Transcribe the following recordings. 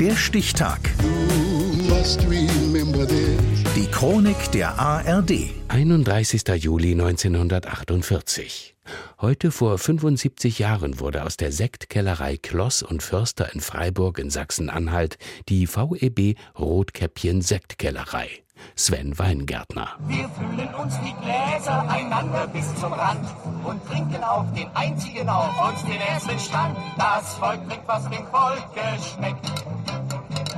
Der Stichtag. Die Chronik der ARD. 31. Juli 1948. Heute vor 75 Jahren wurde aus der Sektkellerei Kloss und Förster in Freiburg in Sachsen-Anhalt die VEB Rotkäppchen Sektkellerei. Sven Weingärtner. Wir füllen uns die Gläser einander bis zum Rand und trinken auf den einzigen auf uns den ersten Stand. Das Volk trinkt, was dem Volke schmeckt.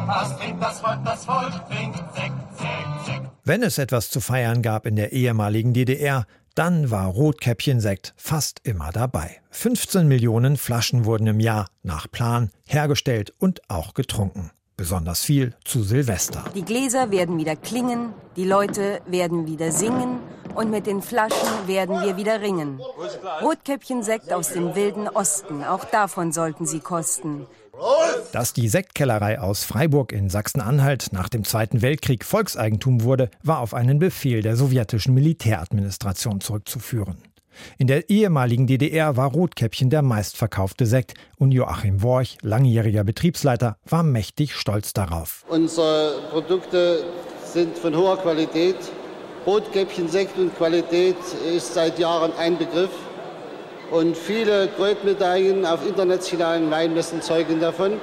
Was trinkt das Volk? Das Volk trinkt Sekt, Sekt, Sekt. Wenn es etwas zu feiern gab in der ehemaligen DDR, dann war Rotkäppchensekt fast immer dabei. 15 Millionen Flaschen wurden im Jahr nach Plan hergestellt und auch getrunken. Besonders viel zu Silvester. Die Gläser werden wieder klingen, die Leute werden wieder singen und mit den Flaschen werden wir wieder ringen. Rotkäppchensekt aus dem wilden Osten, auch davon sollten Sie kosten. Dass die Sektkellerei aus Freiburg in Sachsen-Anhalt nach dem Zweiten Weltkrieg Volkseigentum wurde, war auf einen Befehl der sowjetischen Militäradministration zurückzuführen. In der ehemaligen DDR war Rotkäppchen der meistverkaufte Sekt und Joachim Worch, langjähriger Betriebsleiter, war mächtig stolz darauf. Unsere Produkte sind von hoher Qualität. Rotkäppchen-Sekt und Qualität ist seit Jahren ein Begriff. Und viele Goldmedaillen auf internationalen Weinmessen zeugen davon.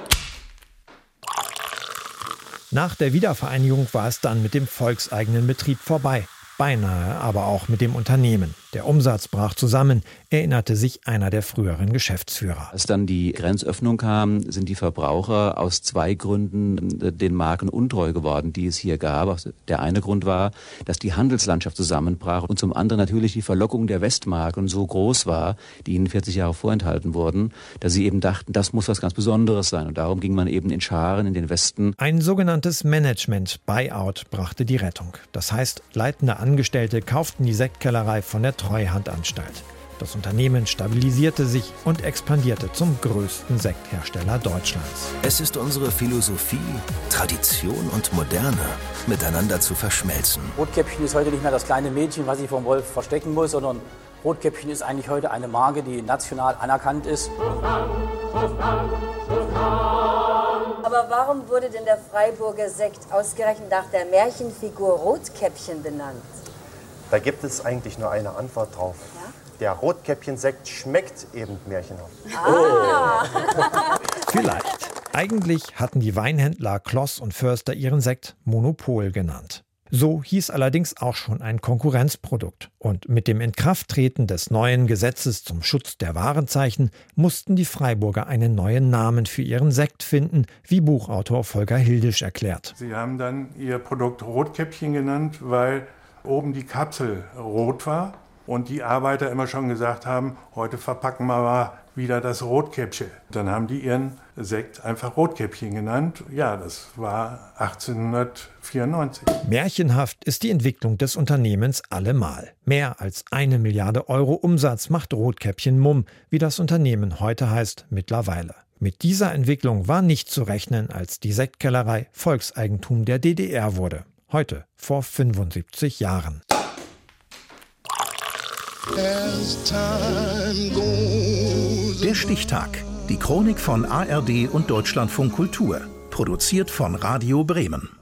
Nach der Wiedervereinigung war es dann mit dem volkseigenen Betrieb vorbei. Beinahe aber auch mit dem Unternehmen. Der Umsatz brach zusammen, erinnerte sich einer der früheren Geschäftsführer. Als dann die Grenzöffnung kam, sind die Verbraucher aus zwei Gründen äh, den Marken untreu geworden, die es hier gab. Der eine Grund war, dass die Handelslandschaft zusammenbrach und zum anderen natürlich die Verlockung der Westmarken so groß war, die ihnen 40 Jahre vorenthalten wurden, dass sie eben dachten, das muss was ganz Besonderes sein. Und darum ging man eben in Scharen in den Westen. Ein sogenanntes Management-Buyout brachte die Rettung. Das heißt, leitende Angestellte kauften die Sektkellerei von der Treuhandanstalt. Das Unternehmen stabilisierte sich und expandierte zum größten Sekthersteller Deutschlands. Es ist unsere Philosophie, Tradition und Moderne miteinander zu verschmelzen. Rotkäppchen ist heute nicht mehr das kleine Mädchen, was sich vom Wolf verstecken muss, sondern Rotkäppchen ist eigentlich heute eine Marke, die national anerkannt ist. Aber warum wurde denn der Freiburger Sekt ausgerechnet nach der Märchenfigur Rotkäppchen benannt? Da gibt es eigentlich nur eine Antwort drauf. Ja? Der Rotkäppchensekt schmeckt eben märchenhaft. Ah. Vielleicht. Eigentlich hatten die Weinhändler Kloss und Förster ihren Sekt Monopol genannt. So hieß allerdings auch schon ein Konkurrenzprodukt. Und mit dem Inkrafttreten des neuen Gesetzes zum Schutz der Warenzeichen mussten die Freiburger einen neuen Namen für ihren Sekt finden, wie Buchautor Volker Hildisch erklärt. Sie haben dann ihr Produkt Rotkäppchen genannt, weil oben die Kapsel rot war und die Arbeiter immer schon gesagt haben, heute verpacken wir mal wieder das Rotkäppchen. Dann haben die ihren Sekt einfach Rotkäppchen genannt. Ja, das war 1894. Märchenhaft ist die Entwicklung des Unternehmens allemal. Mehr als eine Milliarde Euro Umsatz macht Rotkäppchen Mumm, wie das Unternehmen heute heißt, mittlerweile. Mit dieser Entwicklung war nicht zu rechnen, als die Sektkellerei Volkseigentum der DDR wurde. Heute, vor 75 Jahren. Der Stichtag. Die Chronik von ARD und Deutschlandfunk Kultur. Produziert von Radio Bremen.